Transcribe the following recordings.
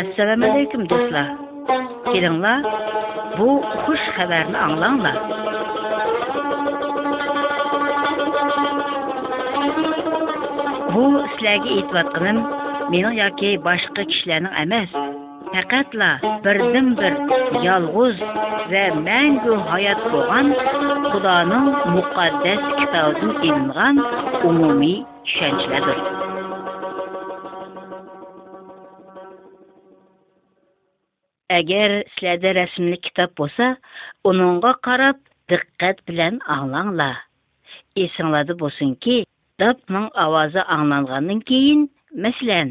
assalomu alaykum do'stlar kelinglar bu xush xabarni anglanglar bu sizlarga aytayotganim mening yoki boshqa kishilarning emas faqatla birdan bir yolg'iz va mangu hayot bo'lgan xudoning muqaddas kitobidan ilingan umumiy tushunchalardir Әгер сіләді рәсімлік кітап болса, оныңға қарап, діққәт білән аңланла. Есіңлады болсын ки, дапның авазы аңланғанын кейін, мәсілән.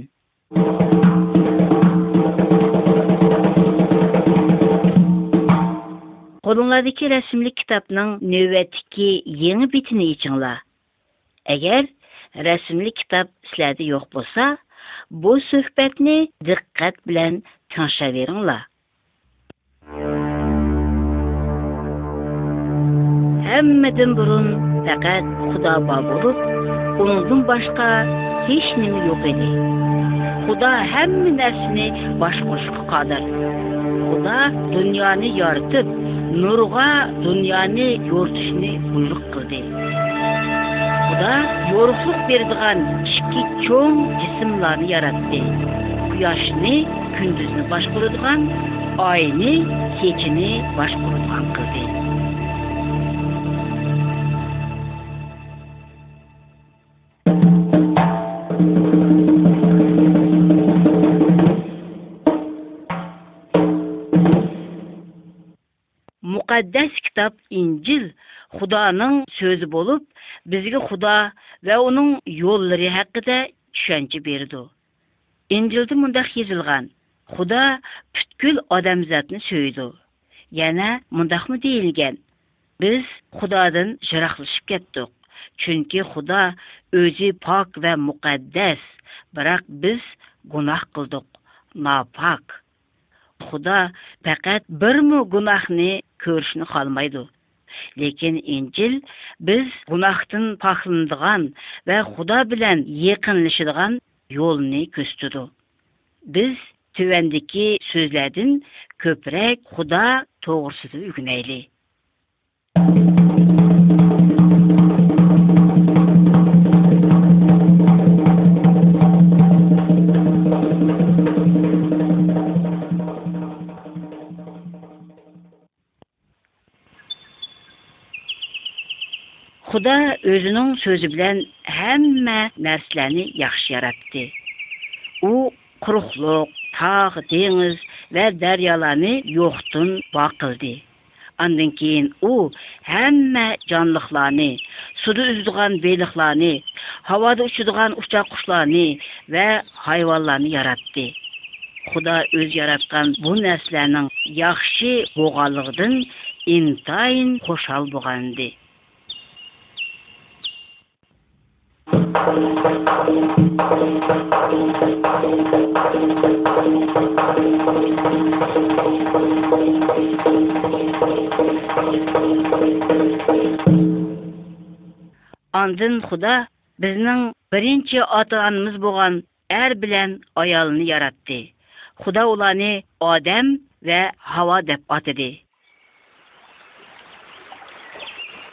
Қолыңлады ке рәсімлі кітапның нөвәті ке еңі бетіне ечіңла. Әгер рәсімлік кітап сіләді yoқ болса, бұл сөхбәтіне діққәт білән тұңша веріңла hammadan burun faqat xudo bor bo'lib undan boshqa hech nima yo'q edi xudo hamma narsani bosh qo'shga qodir xudo dunyoni yoritib nurg'a dunyoni yoritishni buyruq qildi xudo yo'riqlik beradigan ikki cho'ng jismlarni yaratdi құяшыны күндізіні башқұрыдыған, айыны баш башқұрыдыған қылды. Мұқаддәс кітап инжіл Құданың сөзі болып, бізге Құда вә оның еллері әкіде түшәнчі берді. injilda mundaq yozilgan xudo butkul odamzodni so'ydi yana mundaqmi deyilgan biz xudodan jiroqlashib ketdik chunki xudo o'zi pok va muqaddas biroq biz gunoh qildik nopok xudo faqat birmu gunohni ko'rishni xohlamaydi lekin injil biz gunohdan poklanadigan va xudo bilan yaqinlashadigan yolunu köstüdü. Biz tüvəndəki sözlərdən köprək xuda toğrusudu ügünəyli. Худа өзінің сөзі білән һәммә нәрсәләрне яхшы яратты. У құрықлық, тағы теңіз вә дәрьяларны жоқтын бақылды. Андан кейін у әммә жанлықларны, суды үздіған бейліқларны, havada uçuduğan uçak kuşlarını ve hayvanlarını yarattı. Xuda öz yaratqan bu nəslənin yaxşı boğalıqdın intayın Андын Худа біздің бірінші атанымыз болған әр білән аялыны яратты. Худа оланы Адам вә Хава деп атыды.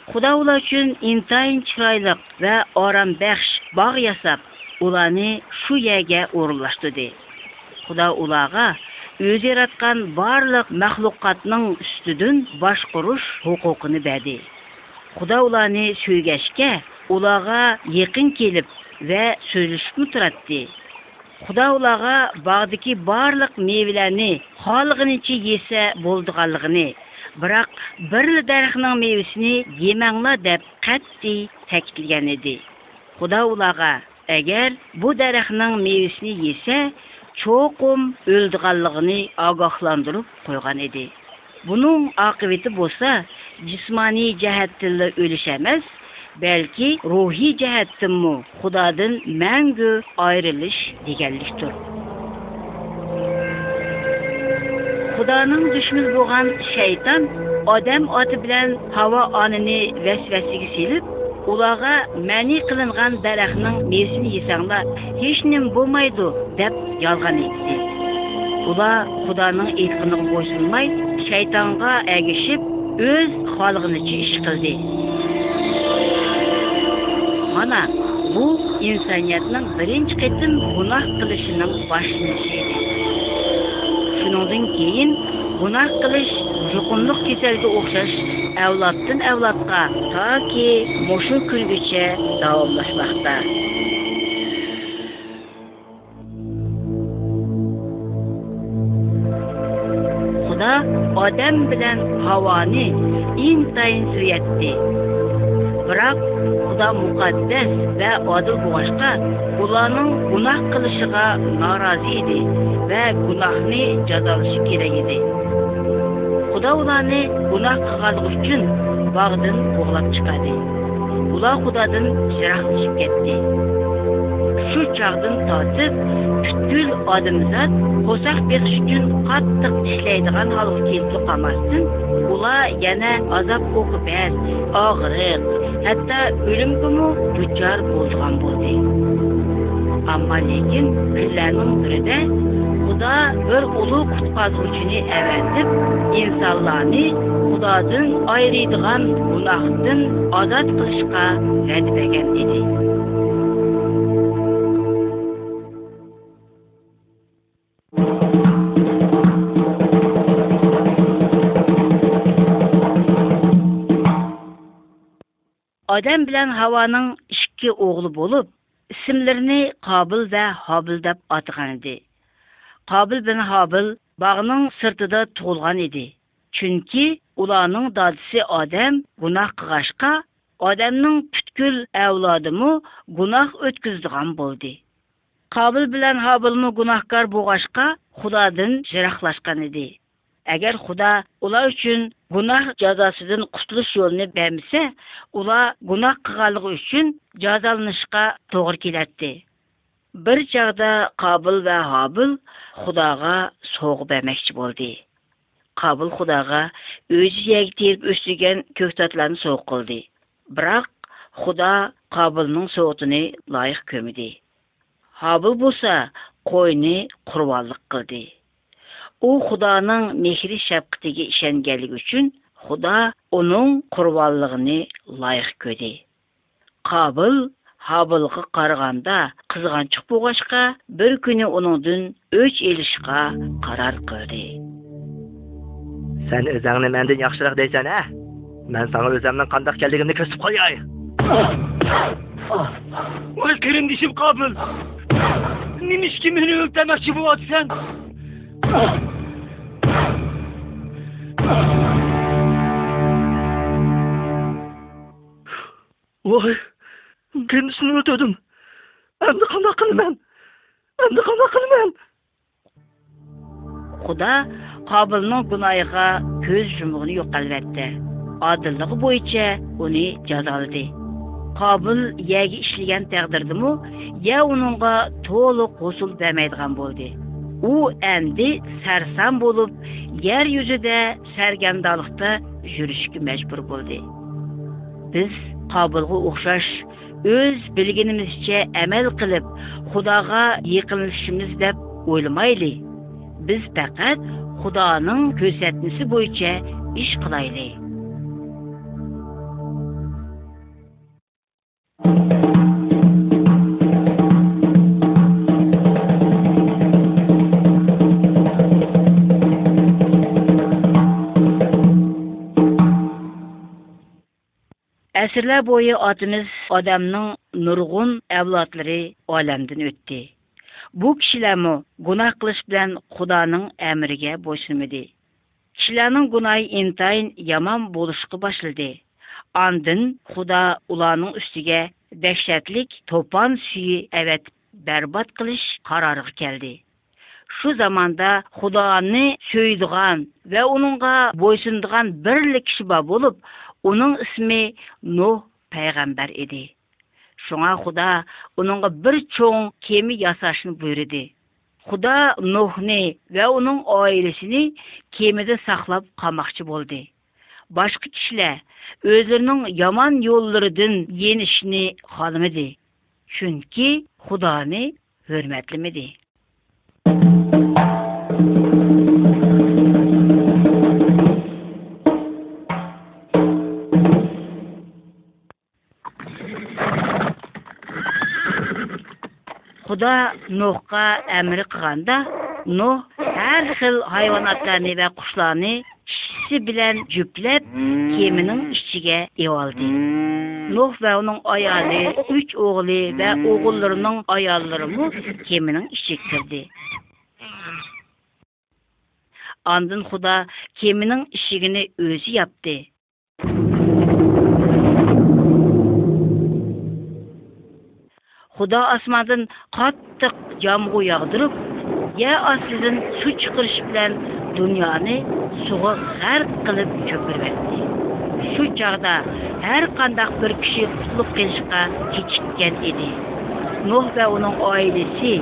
Құдаула үшін интайын чырайлық вә орам бәқш бағ ясап, ұланы шу яге орынлаштыды. Құда улаға өзі яратқан барлық мәхлуқатның үстідін башқұрыш хуқуқыны бәді. Құда уланы ұлаға улаға екін келіп вә сөйлішкі тұратты. Құда улаға бағдыки барлық мевіләні, халығын есе болдығалығыны, biroq bir daraxtning mevasini yemanglar deb qat'iy ta'kidlagan edi xudo ularga agar bu daraxtning mevasini yesa cho'qim o'ldiganligini ogohlantirib qo'ygan edi buning oqibati bo'lsa jismoniy jihatdan o'lish emas balki ruhiy jihatdanmi xudodan mangu ayrilish deganlikdir Құданың дүшіміз болған шайтан, адам аты білен хава аныны вәс-вәсігі селіп, улаға мәни қылынған дәрәхнің мерсін есаңла, хешнім болмайды дәп ялған етті. Ула құданың етқынығы қойсылмай, шайтанға әгішіп, өз халығыны чеш қылды. Мана, бұл инсаниятның бірінші кетін бұнақ қылышының башын shuningdan keyin gunoh qilish yuqumliq kasalga o'xshash avloddan avlodga toki mushu kungacha davomlashmoqda xudo odam bilan havoni intayin suyatdi бірақ құда мұқаддәс бә адыл болғашқа ұланың гүнаһ қылышыға наразы еді вә гүнаһны жазалышы керек еді құда оланы гүнаһ қылғаны үшін бағдың қоғлап шығады бұла Құданың жырақ түсіп кетті shu chog'dan tortib butkul odamzod qo'saq berish uchun qattiq ishlaydigan holga kelib to'qamasdan ular yana azob o'qibas og'riq hatto o'limgami duchor bo'lgan bo'ldi ammo lekin kunlarning birida xudo bir ulug' qutqazuvchini avatib insonlarni xudodan ayiradigan gunohdan ozod qilishga va'd edi Адам білән һаваның ишке оглы булып, исемләрен Кабил ва Хабил атыған атаган Қабыл Кабил хабыл бағының багының сыртыда туылган иде. Чөнки уларның дадысы Адам гунах қығашқа, Адамның бүткүл әвладымы гунах өткизгән булды. Кабил белән Хабилны гунахкар булгашка, құладың җирахлашкан иде. Әгер Худа ұла үшін ғынақ жазасыдың кутулуш жолун бермесе, ұла ғынақ қығалығы үшін жазалынышқа тоғыр келетти. Бир жагда Кабыл ва Хабыл Худага согу бермекчи болду. Кабыл Худага өзү жегтеп өстіген көктөтлөрүн согу кылды. Бірақ Худа Кабылдын согутун лайық көмүдү. Хабыл болсо, қойны курбандык қылды у Худаның мехри шапқытыге ішенгелігі үшін Худа оның құрваллығыны лайық көді. Қабыл Хабылғы қарғанда қызған чық болғашқа бір күні оның дүн өч елішқа қарар көрді. Сән өзәңіні мәндің яқшырақ дейсен, ә? Мән саңы өзәмнің қандақ келдігімді көрсіп қой ай! қабыл! Немешке мені ой мен түсініп әнді қана қылмен әнді қылмен құда қабылның күнайға көз жұмығын жоқ әлбәтте бойынша bo'yicha uni jazoladi qobil yaga ishlagan taqdirdimi ya uningga to'liq қосыл bermaydigan болды у әнді сәрсан болып ер де сәргендалықты жүрішкі мәжбүр болды біз қабылғы ұқшаш өз білгенімізше әмәл қылып құдаға екілішіміз деп ойлымайлы. біз пәкәт құданың көрсәтмісі бойынша іш қылайлы Əsrlər бойы атымыз адамның nurgun əvladları әлемден өтті. Bu kişilər mə қылыш білән Құданың әмірге бойсымыды. boysunmadı. Kişilərin günahı яман болышқы башылды. Андын Құда ұланың үстіге üstüge топан сүйі әвет бәрбат қылыш қарарығы келді. Шу Şu zamanda сөйдіған söyüdüğən və бойсындыған boysunduğan birlik ба болып, оның ісімі Нұх пайғамбар еді. Шуңа Худа оныңға бір чоң кемі ясашын бұйырды. Худа Нұхны вә оның айлесіні кемеде сақлап қамақчы болды. Башқы кішілі өзірінің яман yollarıdın енішіні қалымыды. Чүнки Худаны hürmetlemedi. Худа Нухқа әмірі қығанда, Нух әр қыл хайванаттарыны бә құшланы кішісі білән жүпләп, кемінің ішіге евалды. Нух бә оның аялы, үч оғылы бә оғылырының аялыры мұ кемінің ішіктірді. Андын Худа кемінің ішігіні өзі япты. Худа асмадын қаттық жамғу яғдырып, я асызын су чыкырыш белән дөньяны суга қылып кылып чөпүрбетти. Су чагда әр қандақ бір киши кутлук кылышка кечиккән еді. Нұх ва оның айлесе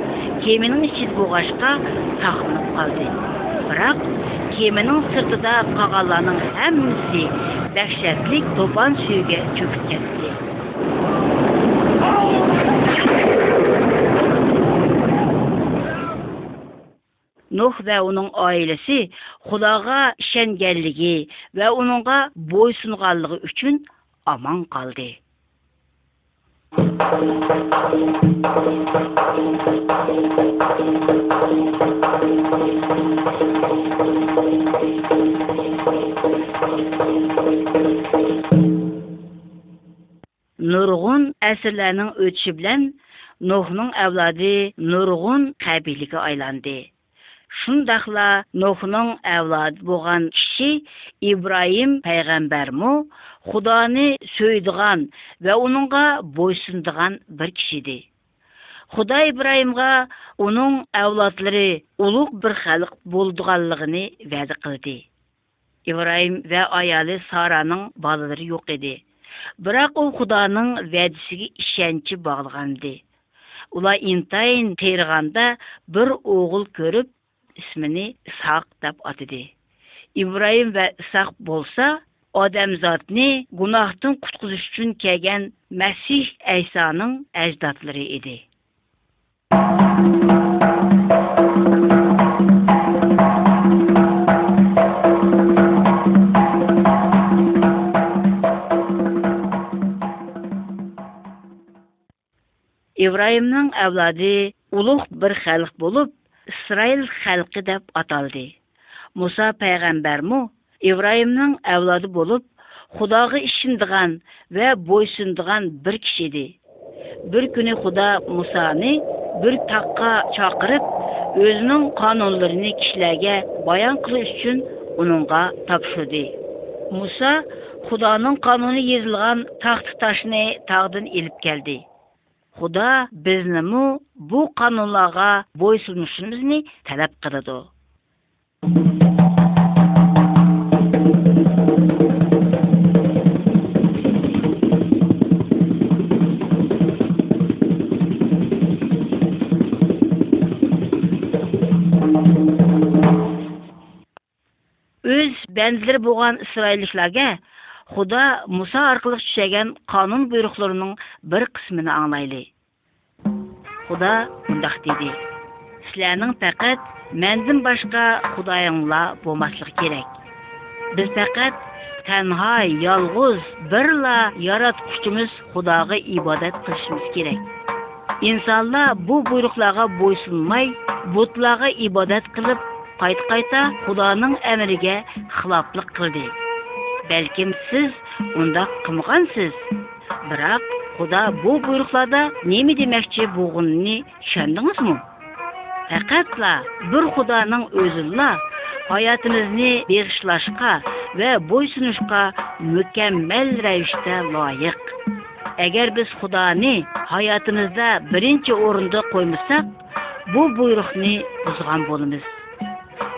кеменең ичид булгашка сакланып қалды. Бірақ кеменең сыртыда кагаланың һәммәсе дәхшәтлек топан сөйгә чөкеп nuh va uning oilasi xudoga ishonganligi va uningga bo'ysunganligi uchun omon qoldi Thank you. нұрғын әсірләрінің өтші білән Нұхның әвлады нұрғын қәбилігі айланды. Шындақла Нұхның әвлады болған кіші Ибраим пәйғамбар му, Құданы сөйдіған вә оныңға бойсындыған бір кішіді. Құда Ибраимға оның әвладылары ұлық бір қалық болдығалығыны вәді қылды. Ибраим вә аялы Сараның балылары еді бірақ ол құданың вәдісіге ішәнші бағылған де интайын Терғанда бір оғыл көріп ісміні сақ деп атыды ибраим вә сақ болса адамзатны гунахтың құтқызыш үшін келген мәсих әйсаның әждатлары еді ибраимның авлады ұлық бір халық болып исраил халқы деп аталды муса пайғамбар му ибраимның әвлады болып худағы ішіндіған вә бойсындыған бір кішеді бір күні Құда мұсаны бір таққа шақырып өзінің қанунларын кішілерге баян қылу үшін оныңға тапшырды муса худаның қануны езілған тақты ташыны тағдын еліп келді худа бизнему bu канунларга бойсунушыбызны талап қырады. Өз bandlari болған isroilliklarga худа мұса арқылы түшәген қанун бұйрықларының бір қысмын аңлайлы худа мұндақ деді сіләнің пәкәт мәндің башқа худайыңла болмаслық керек біз пәкәт тәнға ялғыз бірла яратқышымыз худаға ибадат қылышымыз керек инсанла бұл бұйрықларға бойсынмай бұтларға ибадат қылып қайт қайта худаның әміріге хилаплық қылды бәлкем сіз онда қымғансыз бірақ құда бұл бұйрықлада неме демекші болғанын түсіндіңіз ме пәқатла бір құданың өзіла айатымызны бешылашқа вә бойсынышқа мүкәммәл рәвіште лайық әгер біз құданы аятымызда бірінші орынды қоймасақ бұл бұйрықны ұзған болымыз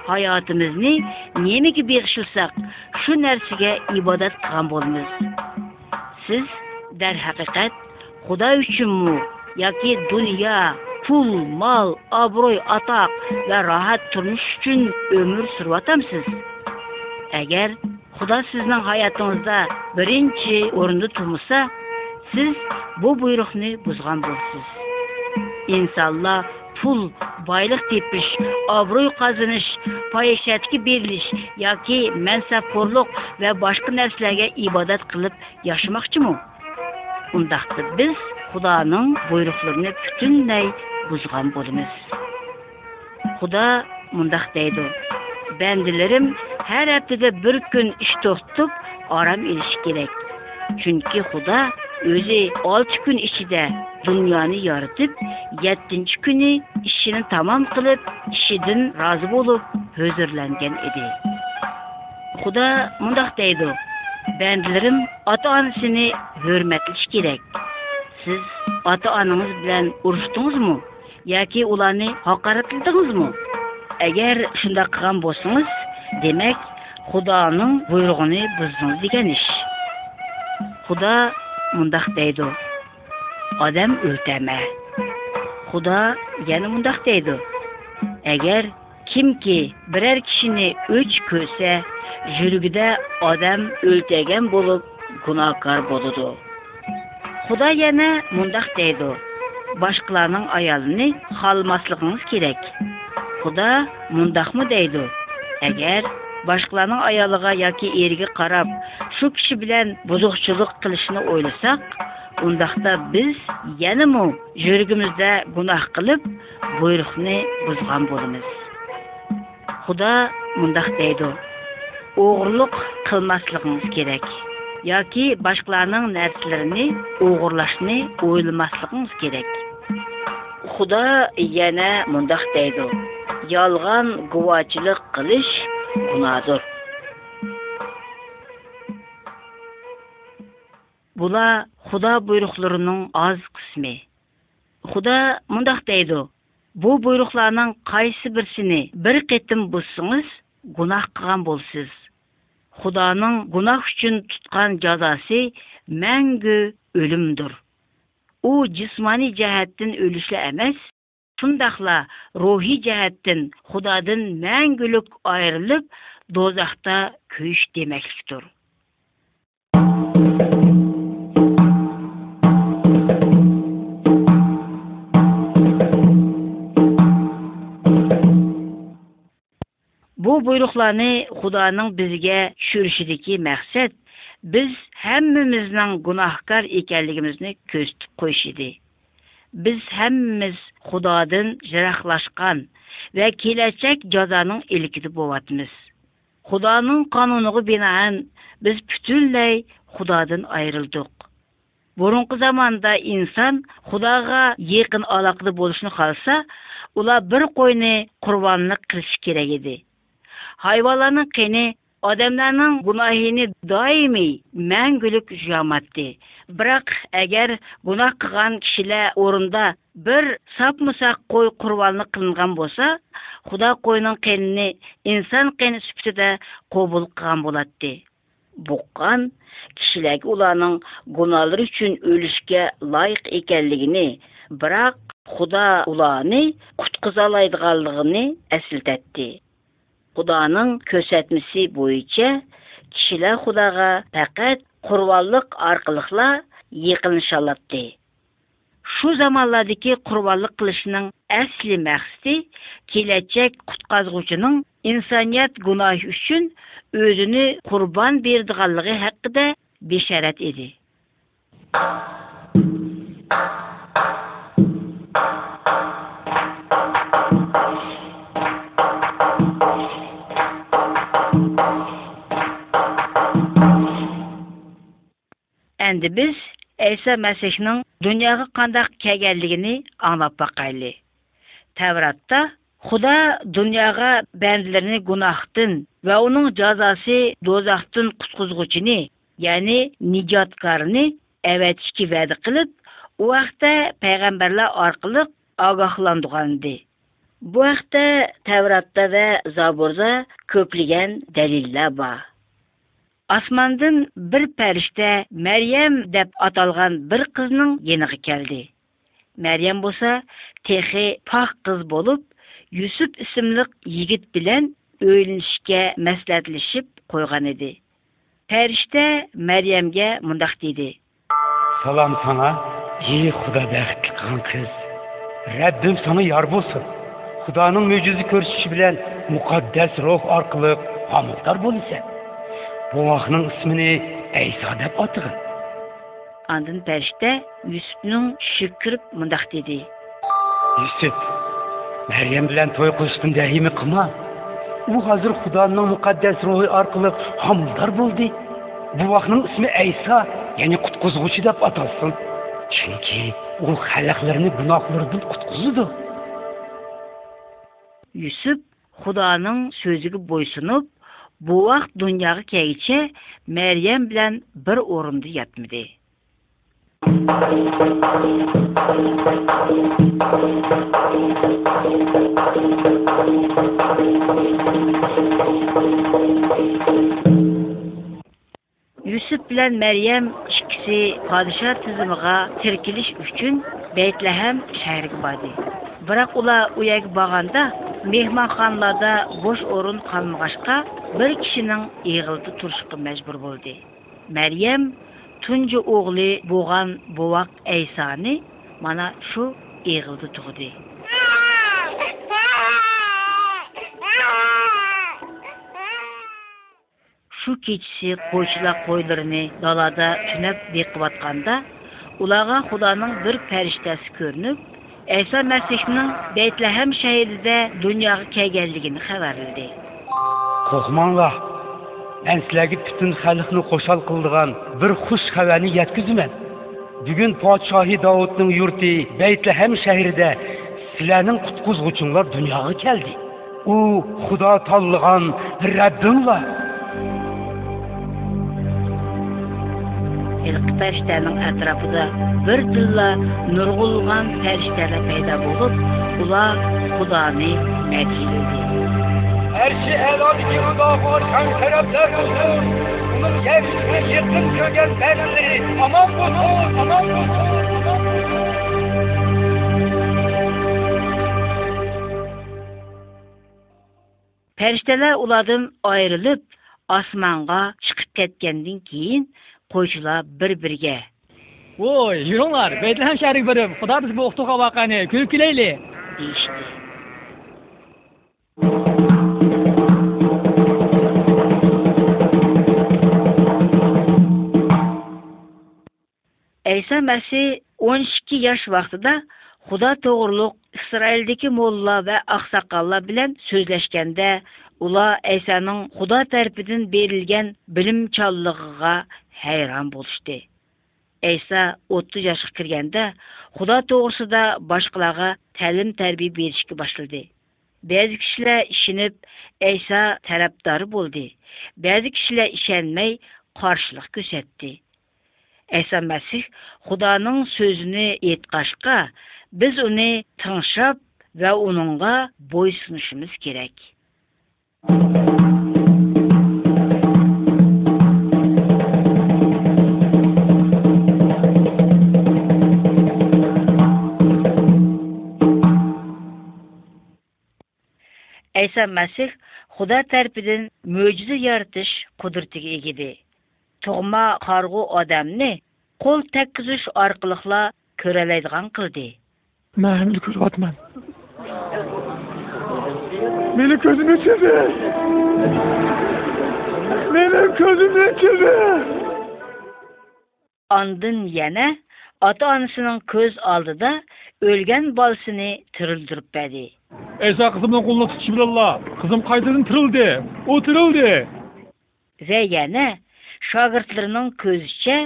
hayotimizni nemaga berishilsak shu narsaga ibodat qilgan bo'lamiz siz darhaqiqat xudo uchunmi yoki dunyo pul mol obro'y atoq va rohat turmush uchun umr suryotamsiz agar xudo sizning hayotingizda birinchi o'rinda turmasa siz bu buyruqni buzgan bo'lsiz insonlar pul boylik tepish obro'y qozonish poyashatga berilish yoki mansabxo'rlik va boshqa narsalarga ibodat qilib yashamoqchimi unda biz xudoning buyruqlarini butunlay buzgan bo'lamiz xudo mundaq deydi bandalarim har haftada bir kun ish to'xtatib orom olish kerak chunki xudo o'zi olti kun ichida dunyoni yoritib yettinchi kuni ishini tamam qilib ishidan rozi bo'lib huzurlangan edi xudo mundoq deydi bandlarim ota onasini hurmatlash kerak siz ota onangiz bilan urushdingizmi yoki ularni haqoratladingizmi agar shunday qilgan bo'lsangiz demak xudoning buyrug'ini buzdingiz degan ish xudo mundoq deydi odam o'ltama xudo yana mundoq deydi agar kimki biror kishini o'ch ko'rsa yuragida odam o'ltagan bo'lib gunohkor bo'ladi xudo yana mundoq deydi boshqalarning ayolini xolmasligingiz kerak xudo mundoqmi deydi agar boshqalarning ayoliga yoki eriga qarab shu kishi bilan buzuqchilik qilishni o'ylasak undaqda biz yanimi yuragimizda gunoh qilib buyruqni buzgan bo'lamiz xudo mundaq deydi o'g'irlik qilmasligimiz kerak yoki boshqalarning narsalarini o'g'irlashni o'ylamasligimiz kerak xudo yana mundaq deydi yolg'on guvochilik qilish gunohdir bular Худа буйрукларының аз кысмы. Худа мындак дейди: "Бу қайсы бірсіне бір бер кетим булсыңыз, гунах болсыз. Худаның гунах үшін тұтқан язасы мәңгі өлимдер. У җисмани җәһәттен өлүшле эмес, шундакла рухи җәһәттен Худадан мәңгілік айрылып, дозақта күйш демәктер. buyruqlarni xudoning bizga tushirishidagi maqsad biz hemmimizin gunohkor ekanligimizni ko'rsatib qo'yish edi. Biz hammamiz Xudodan jiraqlashgan va kelajak jazoning ilkida bo'lyapmiz. Xudoning qonuniga binoan biz butunlay Xudodan ayrildik. Burunqi zamonda inson Xudoga yaqin aloqada bo'lishni xalsa, ular bir qo'yni qurbonlik qilish kerak edi хайваланың кені, адамдардың гунахини даими мәңгілік жамат бірақ әгер гунах қыған кішілер орында бір сапмысақ қой құрбаны қылынған болса құда қойның қеніне инсан қені сүпті де қобыл қылған болады бұққан кішілерге оларның гуналары үшін өліске лайық екенлігіне бірақ құда ұланы құтқыза алайдығанлығыны Құданың көрсәтмісі бойынша кішілі Құдаға пәкет құрвалық арқылықла екілінші алатты. Шу замаллады ке құрвалық қылышының әсілі мәқсті келәтчәк құтқазғучының инсаният ғунай үшін өзіні құрбан бердіғалығы хәққі де бешәрәт еді. Thank you. endi biz Isa masihning dunyoga qandoq kelganligini anglab boqayli tavratda xudo dunyoga bandilarni gunohdan va uning jazosi do'zaxdan qutqizg'uchini ya'ni nijotkorni avatishga va'da qilib u vaqtda payg'ambarlar orqali ogohlantirgandi bu vaqtda tavratda va zaburda ko'pligan dalillar bor Асмандын бір пәрішті Мәрием деп аталған бір қызның еніғі келді. Мәрием болса, техе пақ қыз болып, Юсіп үсімлік егіт білен өйлінішке мәсләтілішіп қойған еді. Пәрішті Мәриемге мұндақ дейді. Салам сана, ей құда бәқті қан қыз. Рәббім саны яр болсын. Құданың мөжізі көрсіші білен мұқаддәс рух арқылық амылдар болысын. Бұлағының ісіміне Әйса деп атығын. Андын пәрішті Юсіпнің шүкіріп мұндақ деді. Юсіп, Мәриям білән той қылыштың дәйімі қыма. Бұл қазір Құданың мұқаддәс рухы арқылы хамылдар болды. Бұлағының ісімі Әйса, яғни құтқызғучы деп аталсын. Чүнки ол халықларны гүнахлардан құтқызды. Юсіп Құданың сөзігі бойсынып, bu wagt dünýäge kegiçe Meryem bilen bir orunda ýatmady. Yusuf bilen Meryem Әсі падиша тізіміға теркеліш үшін Бәйтләхәм шәрік бады. Бірақ ұла ұяк бағанда мехман қанлада бош орын қалмығашқа бір кішінің иығылды тұршықы мәжбір болды. Мәрием түнжі оғлы боған боғақ әйсаны мана шу иығылды тұғды. shu kechisi qo'ychilar qo'ylarini dalada tunab beqiyotganda ularga xudoning bir farishtasi ko'rinib ayso masihning baytlaham shahrida dunyoga kelganligini xabarildi qo'rqmanglar men sizlarga butun xalqni xushol qildigan bir xush xabarni yetkazaman bugun podshohi dovudning yurti baytlahem shahrida sizlarning qutqizg'uchinglar dunyoga keldi u xudo tanlagan rabbinglar ئىلقى پەرىشتەنىڭ bir بىردىنلا نۇرغۇنلىغان پەرىشتەلەر پەيدا بولۇپ ular خۇدانى әрші. Erşi helal yılında varken sebepler olsun. Bunun yeryüzüne аман аман osmonga chiqib ketgandan keyin қойшылап бір бірге ой жүріңлар бәйтлхам шәрі бірім құда біз оқытуға бақаны күліп келейлі дейішті әйса мәсі 12 яш вақтыда құда тұғырлық ысырайлдекі молла бә ақсақалла білән сөзләшкенді ұла әйсәнің құда тәрпідін берілген білім чаллығыға хайран болышты. Эйса 30 жашық кіргенде Худа тоғысыда башқылаға тәлім тәрби берішкі башылды. Бәзі кішілі ішініп, Эйса тәрәптары болды. Бәзі кішілі ішәнмей қаршылық көсетті. Эйса мәсіх, Худаның сөзіні етқашқа, біз оны тыңшап, Ва оныңға бой керек. iso masih xudo tarafidan mo'jiza yaratish qudratiga ega edi tug'ma qarg'u odamni qo'l takkizish orqaliqla ko'ralaydigan qildi man endi ko'ryapman meni ko'zim ochildi meni ko'zim ochildi ondin yana ota onasining ko'z oldida o'lgan bolasini tirildirib badi Эйса кызымдын колуна тутушуп эле қызым кайтадан тирилди, у тирилди. Рәйәне шагыртларының көзүчә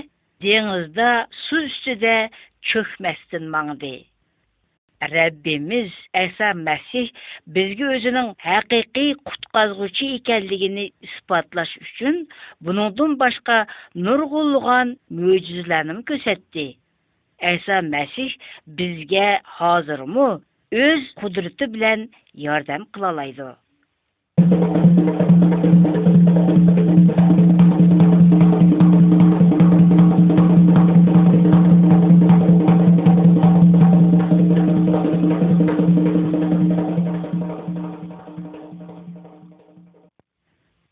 деңизда су үстідә чөкмәстен маңды. Рәббіміз Әса Мәсіх бізге өзінің хақиқи құтқазғучы екендігін испатлаш үшін бұныңдан башқа нұрғылған мөжізләнім көрсәтті. Әса Мәсіх бізге хазырмы өз кудураты белән ярдәм кыла алайды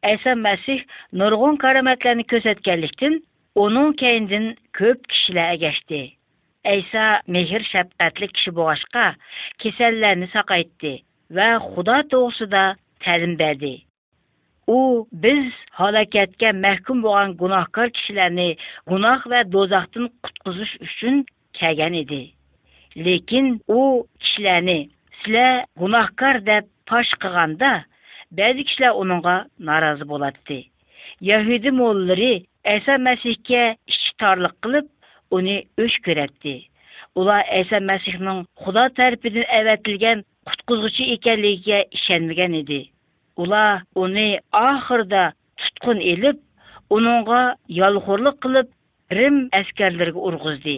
Әйса Мәсих нұрғын карамәтләрне көрсәткәнлектен, оның кәйіндін көп кішілі әгәшті. Əysa mehr şəfqətli kişi boğaşqa kesəllərini saqaytdı və Xuda doğrusuda təlim bərdi. U biz halakətə məhkum olan günahkar kişiləri günah və dozaqdan qutquzuş üçün kəlgan idi. Lekin u kişiləri sizlər günahkar deyə paş qılğanda bəzi kişilər onunğa narazı bolatdı. Yahudi mollları Əsa Məsihə iştarlıq qılıb uni o'ch ko'ratdi ular aysa masihning xudo tarafidan avatilgan qutqizuvchi ekanligiga ishonmagan edi ular uni oxirida tutqun elib uningga yolxo'rlik qilib rim askarlariga urg'izdi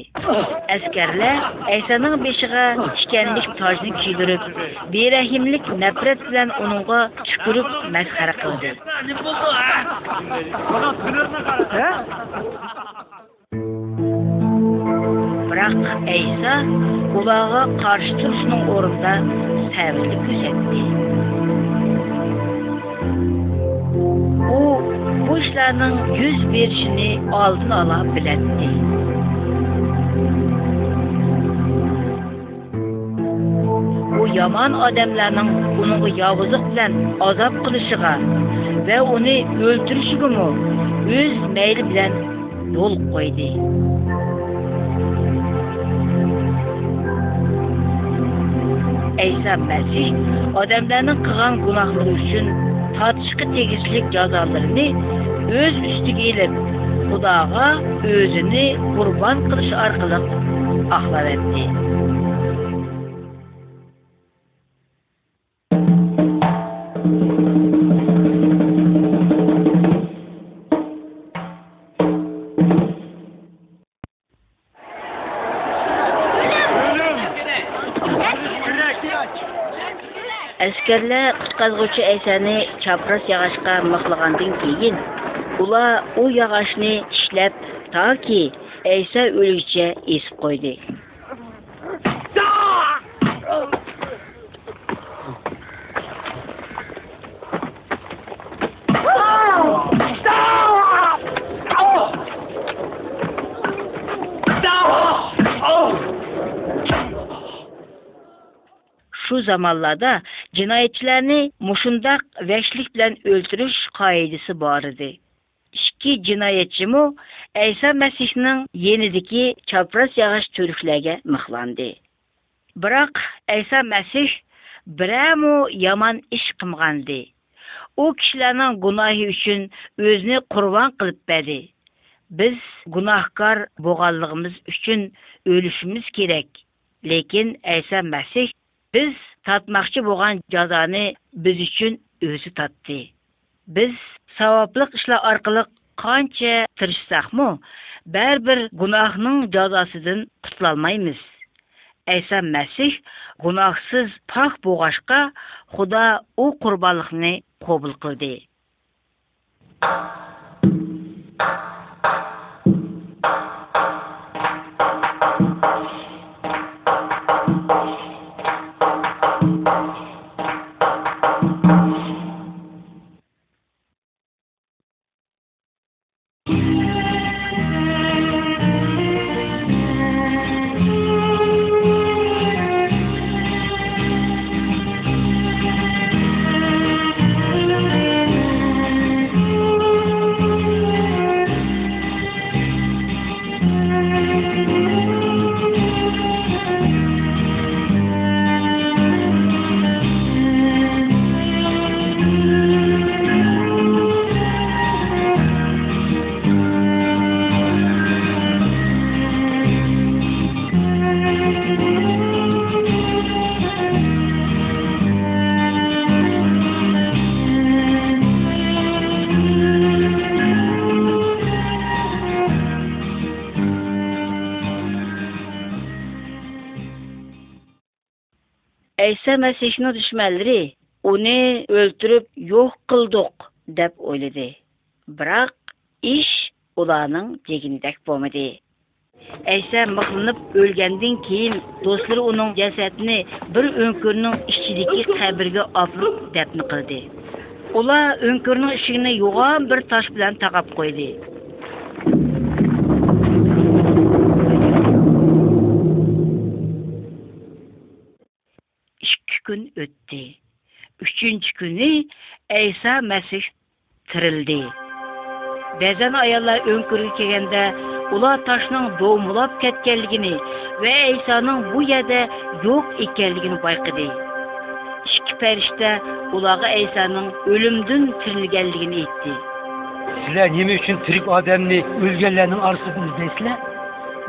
askarlar aysaning beshiga tikanlik tojni kiydirib berahimlik nafrat bilan uningga tupurib masxara qildi biroq Aysa ularga qarshi turishning o'rnida sabirlik ko'rsatdi. U bu ishlarning yuz berishini oldin ola biladi. U yomon odamlarning uning yovuzlik bilan azob qilishiga va uni o'ltirishigami o'z mayli bilan yo'l qo'ydi. Əysa Məsih adamların qılğan günahlığı üçün tartışqı tegislik cəzalarını öz üstüge elib Xudağa özünü qurban qılış arqılıq axlar etdi. Әскерлер қызғучы әйсәні чапрас яғашқа мұқлығандың кейін. Ұла о яғашыны ішләп, та ки әйсә өлікче есіп қойды. Шу замаллада jinoyatchilarni mushundoq vashlik bilan o'ltirish qoidasi bor edi ikki jinoyatchimu ayso masihning yenidiki chapraz yog'och turklarga mixlandi biroq ayso masih biramu yomon ish qilgandi u kishilarning gunohi uchun o'zini qurbon qilib bedi biz gunohkor bo'lganligimiz uchun o'lishimiz kerak lekin ayso masih біз татмақшы болған жазаны біз үшін өзі татты біз сауаплық ішлар арқылы қанша тырышсақмы бәрбір гүнахның жазасыдан құтылалмаймыз әйса мәсіх гүнахсыз пақ болғашқа құда о құрбалықны қобыл қылды әйтсәм әсешіні дүшмәлдірі, оны өлтіріп, йоқ қылдық, деп ойлады. Бірақ, іш оланың дегіндәк болмады. Әйсә мұқынып, өлгендің кейін, достыр оның жәсәтіні бір өңкірінің ішчілікі қабірге апырып, деп нұқылды. Ола өңкірінің ішігіні йоған бір таш білән тағап қойды. gün ötdi. Üçüncü günü İsa Mesih tirildi. Bəzən ayollar önkürüb kelgəndə ular taşının doğumulab ketkenligini ve İsa'nın bu yerde yok ekenligini bayqıdı. İki perişte ulağı İsa'nın ölümdün tirilgenligini etti. Sizler nemi için tirik adamını ölgenlerin arasında izleysizler?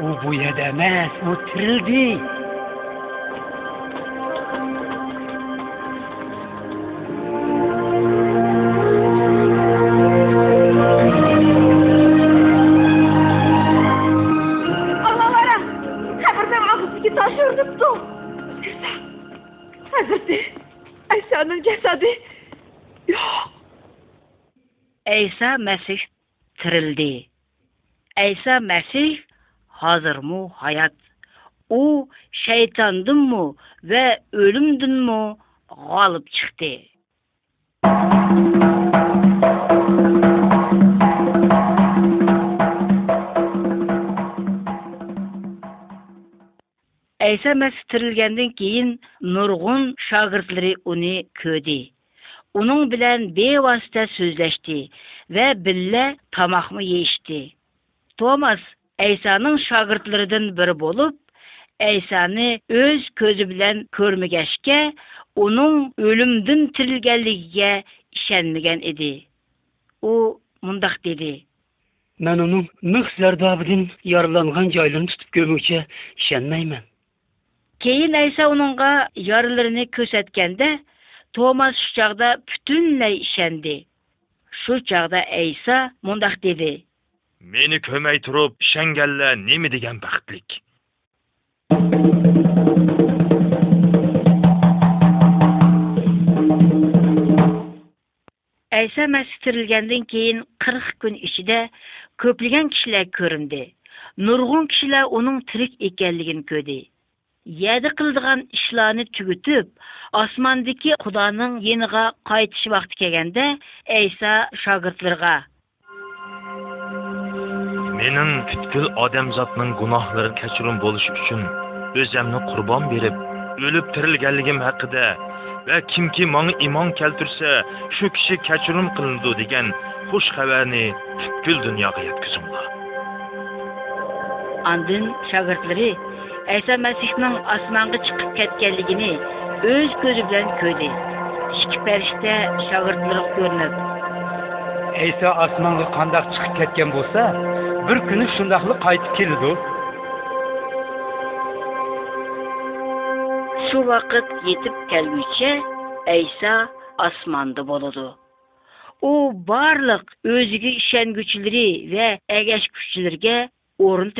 O bu yerde emez, o tirildi. Әйса Мәсих тірілді. Әйса Мәсих hazır hayat? O şeytandın mı ve ölümdün mü galip çıktı. Әйса Мәсіх тірілгенден кейін нұрғын шағыртлары көді. uning bilan bevosita so'zlashdi va billa mı yeyishdi tomas Eysa'nın shogirdlaridan biri bo'lib Eysa'nı o'z ko'zi bilan körmügeşke, uning o'limdan tirilganligiga ishonmagan edi u mundoq dedi Men uning nıx zardobidan yarılangan caylarını tutib ko'rguncha ishonmayman keyin aysa uningga kösetken ko'rsatganda tomas shu chog'da butunlay ishondi shu chog'da ayso mundoq dedi meni ko'may turib ishonganlar nima degan baxtlik ayso masih tirilgandan keyin qirq kun ichida ko'plagan kishilar ko'rindi nurg'un kishilar uning tirik ekanligini ko'rdi yerda qiladigan ishlarni tugutib osmondagi xudoning yeniga qaytish vaqti kelganda Eysa shogirdlarga menim butkul odamzodning gunohlari kechirim bo'lishi uchun o'zimni qurbon berib o'lib tirilganligim haqida va kimki menga imon keltirsa shu kishi kechirim qilindi degan xush xabarni butkul dunyoga yetkazinglar andin shogirdlari Әйса Мәсіхнің асманғы чықып кәткәлігіні өз көзі білән көді. Ішкі пәрште шағыртылық көрініп. Әйса асманғы қандақ чықып кәткен болса, бір күні шындақлы қайтып келеді ол. Су вақыт етіп кәлмейтше, Әйса асманды болады. О, барлық өзігі ішен күчілері вә әгәш күчілерге орын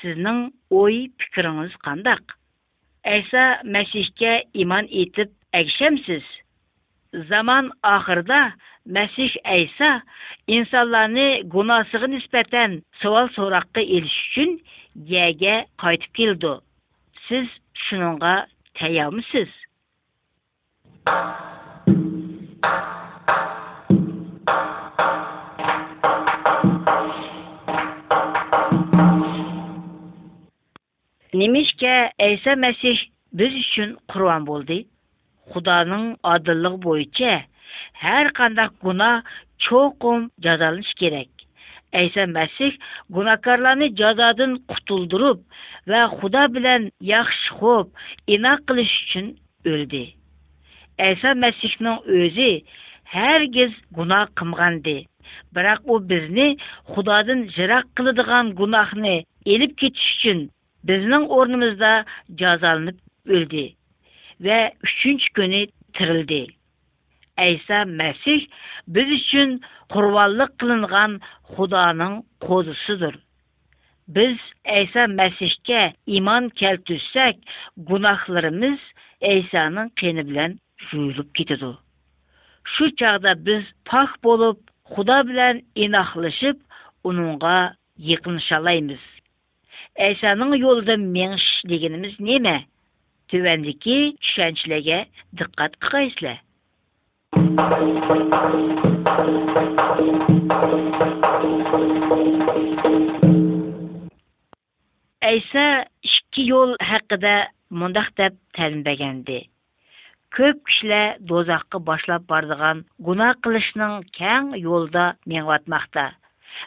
сізнің ой пікіріңіз қандақ әйса мәсихке иман етіп әкшемсіз заман ақырда мәсих әйса инсонларны гунасыға нисбәтән суал сораққа еліш үшін яге қайтып келді сіз шұныңға тәйямысыз Немешке Әйса Мәсих біз үшін құрбан болды. Құданың адыллығы бойынша әр қандай гуна чоқым жазалыш керек. Әйса Мәсих гунакарларны жазадан құтылдырып ва Худа білән яхшы хоп инақ қылыш үшін өлді. Әйса мәсихнің өзі һәргиз гуна қымғанды. Бірақ ол бізні Худадан жырақ қылыдыған гунахны еліп кетіш үшін біздің орнымызда жазалынып өлді Вә үшінші күні тірілді әйса мәсіх біз үшін құрбанлық қылынған құданың қозысыдыр біз әйса мәсіхке иман келтірсек гүнәһларымыз әйсаның қені білән жұйылып кетеді шу чағда біз пақ болып құда білән инақлышып оныңға екіншалаймыз Әйсаның yolda меңш дегеніміз неме? Төвәндікі түшәншілеге дыққат қығайсылы. Әйса ішкі yol хақыда мұндақ деп тәлімбәгенді. Көп кішілі дозаққы башлап бардыған гуна қылышның кәң мен меңватмақта.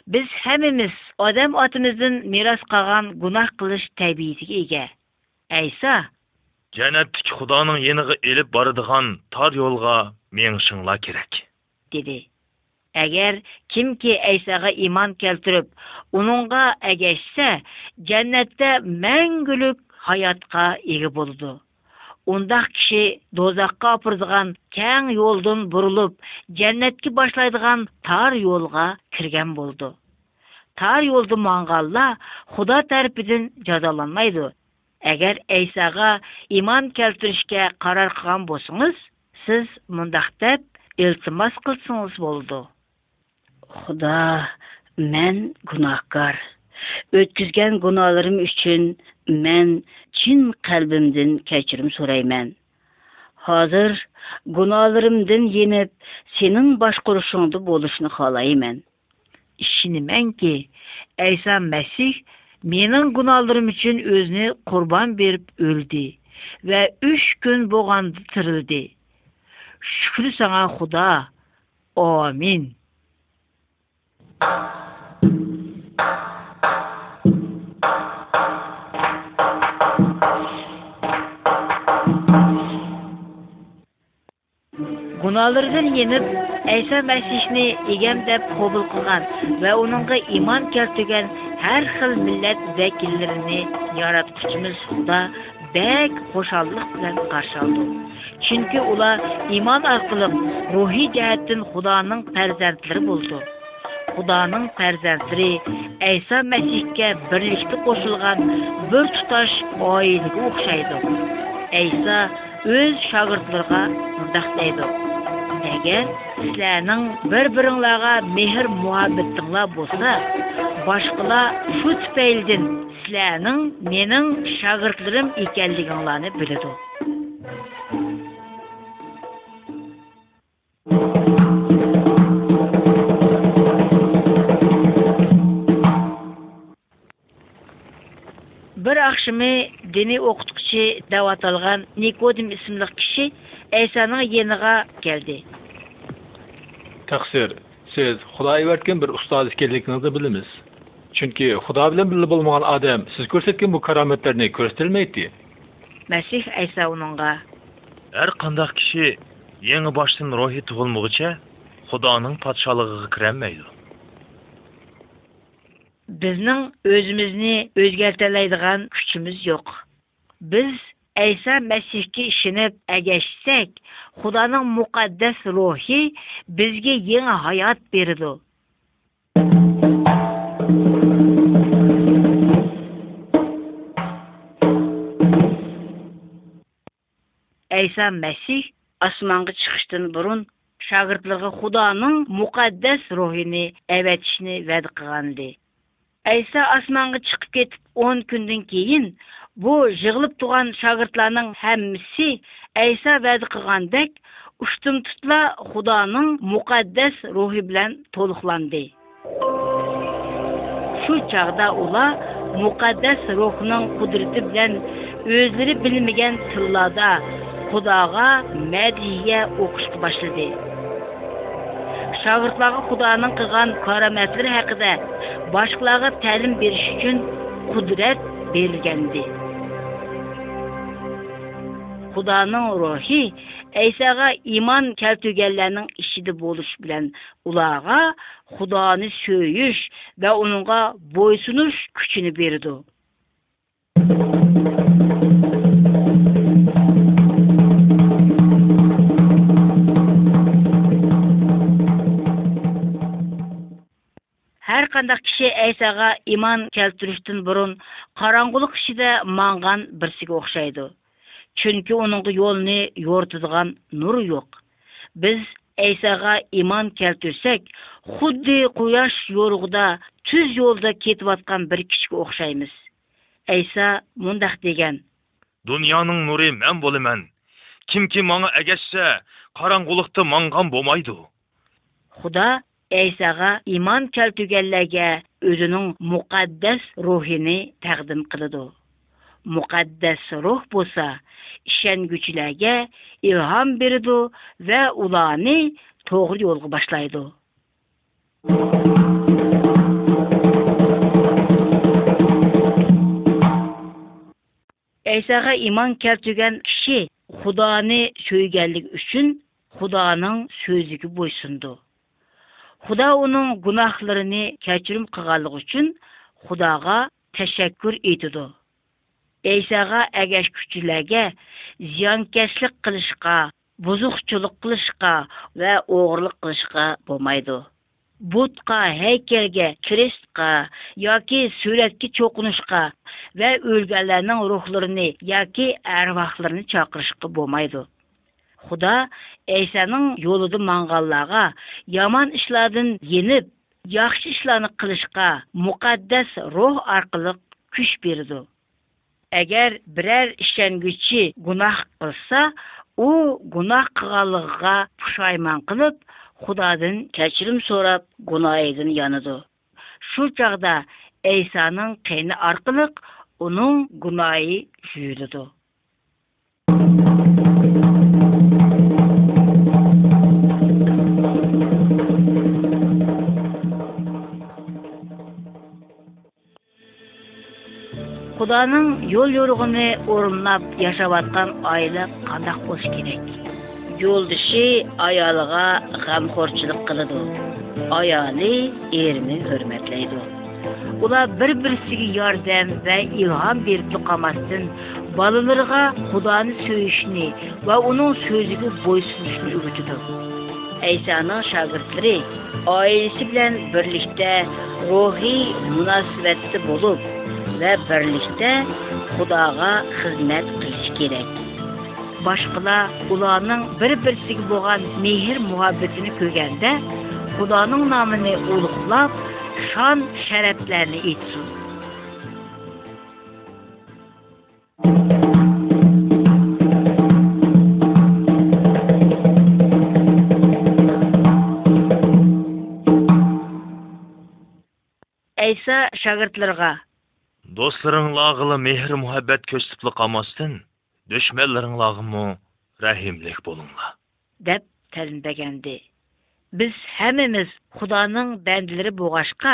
biz hammamiz odam otimizdan meros qolgan gunoh qilish tabiatiga ega ayso jannatdiki xudoning yeniga elib boradigan tor yo'lga menishinglar kerak dedi agar kimki aysoga iymon keltirib ununga agashsa jannatda mangulik hayotga ega bo'ladi ондақ кіші дозаққа апырдыған кәң елдін бұрылып, жәнетке башлайдыған тар елға кірген болды. Тар елді маңғалла худа тәріпідін жазаланмайды. Әгер әйсаға иман кәлтірішке қарар қыған босыңыз, сіз мұндақтап елтімас қылсыңыз болды. Худа, мән күнақкар. Өткізген күналарым үшін мен чин қалбимдин кечирим сурайман. Хазир гуналарымдин енип, сенің башқурушуңды болушуну халайман. Ишини менки, Айса Мәсіх менің гуналарым үчүн өзүнө құрбан беріп өлді. ва 3 күн болғанды тирилди. Шүкілі сага Худа. Амин. gunohlardan yenib ayso masihni egam deb qabul qilgan va uningga iymon keltirgan har xil millat vakillarini yaratquchimiz xudo bak xushallik bilan qarshi oldi chunki ular iymon orqali ruhiy jihatdan xudoning farzandlari bo'ldi xudoning farzandlari ayso masihga birlikda qo'shilgan bir tutash oilaga o'xshaydi ayso o'z shogirdlariga mundaq deydi әгер сіләнің бір-біріңлаға мейір муабеттіңла болса башқыла шу түпәйілден сіләнің менің шағыртлырым екәлдігіңланы біледі бір ақшымы діни оқытықшы деп никодим ісімлік кіші әйсаның еніға келді тәқсір сіз құдай өткен бір ұстаз екендігіңізді біліңіз чүнки құда білен болмаған адам сіз көрсеткен бұл кәраметтеріне көрсетілмейді мәсих әйса әр қандақ кіші ең баштың рухи тұғылмығыча құданың патшалығыға кіре алмайды біздің өзімізді өзгерте күшіміз жоқ біз Әйса Мәсихке ішініп әгәшсәк, Құданың мұқаддас рухи бізге еңі хаят берді. Әйса Мәсіх, асыманғы чықыштын бұрын шағыртлығы Құданың мұқаддас рухини әвәтишне вәді қығанды. Әйса Асыманғы шықып кетіп 10 күндің кейін бұл жығылып туған шәгіртлерінің әмісі әйса вәді қылғандәк үштім тұтла құданың мұқаддәс рухи білән толықланды шу чагда ұла мукаддас рухның кудрети белән өзләре білмеген тұрлада Худага мәдхия оқышты башлады. Шагыртларга Худаның кылган караматлары хакында башкаларга тәлим бериш өчен кудрет бирелгәнди. Құданың рухи Әйсаға иман кәлтүгәнләрнең ішіді болуш білен ұлаға, Худаны сөйіш ва оныңға бойсыныш күшіні берді. Әр кандай кіші Әйсаға иман бұрын бурын караңгылык де маңған бірсігі оқшайды. Чүнкі оныңғы елне ертідіған нұр йоқ. Біз Әйсаға иман кәлтірсәк, худды қуяш елғыда түз елді кетіп атқан бір кішкі оқшаймыз. Әйса мұндақ деген. Дүнияның нұры мән болы мән. Кім-кі маңы әгәшсе, қаранғылықты маңған болмайды. Худа Әйсаға иман кәлтігәлләге өзінің мұқаддәс рухини тәғдім қылыды muqaddas ruh bo'lsa ishonguchilarga ilhom berdi va ularni to'g'ri yo'lga boshlaydi Әйсаға иман келтірген кіші Құданы сөйгенлік үшін Құданың сөзігі бойсынды. Құда оның гунахларыны кәчірім қығалық үшін Құдаға тәшәккүр ئەيساغا ئەگەشكۈچىلەرگە زىيانكەشلىك قىلىشقا بۇزۇقچىلىق قىلىشقا ۋە ئوغرىلىق قىلىشقا بولمايدۇ بۇتقا ھەيكەلگە كىرىشقا ياكى سۈرەتكە چوقۇنۇشقا ۋە ئۆلگەنلەرنىڭ روھلىرىنى ياكى ئەرۋاھلىرىنى چاقىرىشقا بولمايدۇ xudo ئەيسانىڭ yo'lida ماڭغانlarغا yomon ishlardan yenib yaxshi ishlarni qilishga muqaddas ruh orqali kuch berdi әгәр берәр эшчәнгече гунах кылса, у гунах кылганлыгыга пушайман кылып, Худадан кечирим сорап, гунаһыдан яныды. Шул чагда Эйсаның кыйны аркылы уның гунаһы жүйүлүдү. құданың жол жорығыны орынлап яшап атқан айлы қандақ болшы керек жолдыши аялыға ғамқорчылық қылыды аялы ерімін өрметлейді Ола бір бірсіге ярдан бә илған беріп тұқамастын балыларға құданы сөйішіне ва оның сөзігі бойсынышын үгітіді Әйсаның шағыртлары айысы білән бірлікті рухи мұнасыветті болып, va birlikda xudoga xizmat qilish kerak boshqalar ularning bir birisiga bo'lgan mehr muhabbatini ko'rganda xudoning nomini ulug'lab shon sharaflarni aytsin Әйса шагыртларға Достырыңлағылы мейірі мұхәббәт көстіплі қамастың, дөшмәлірің рәхимлік болыңла. Дәп тәлінбәгенде, біз әміміз құданың бәнділері боғашқа,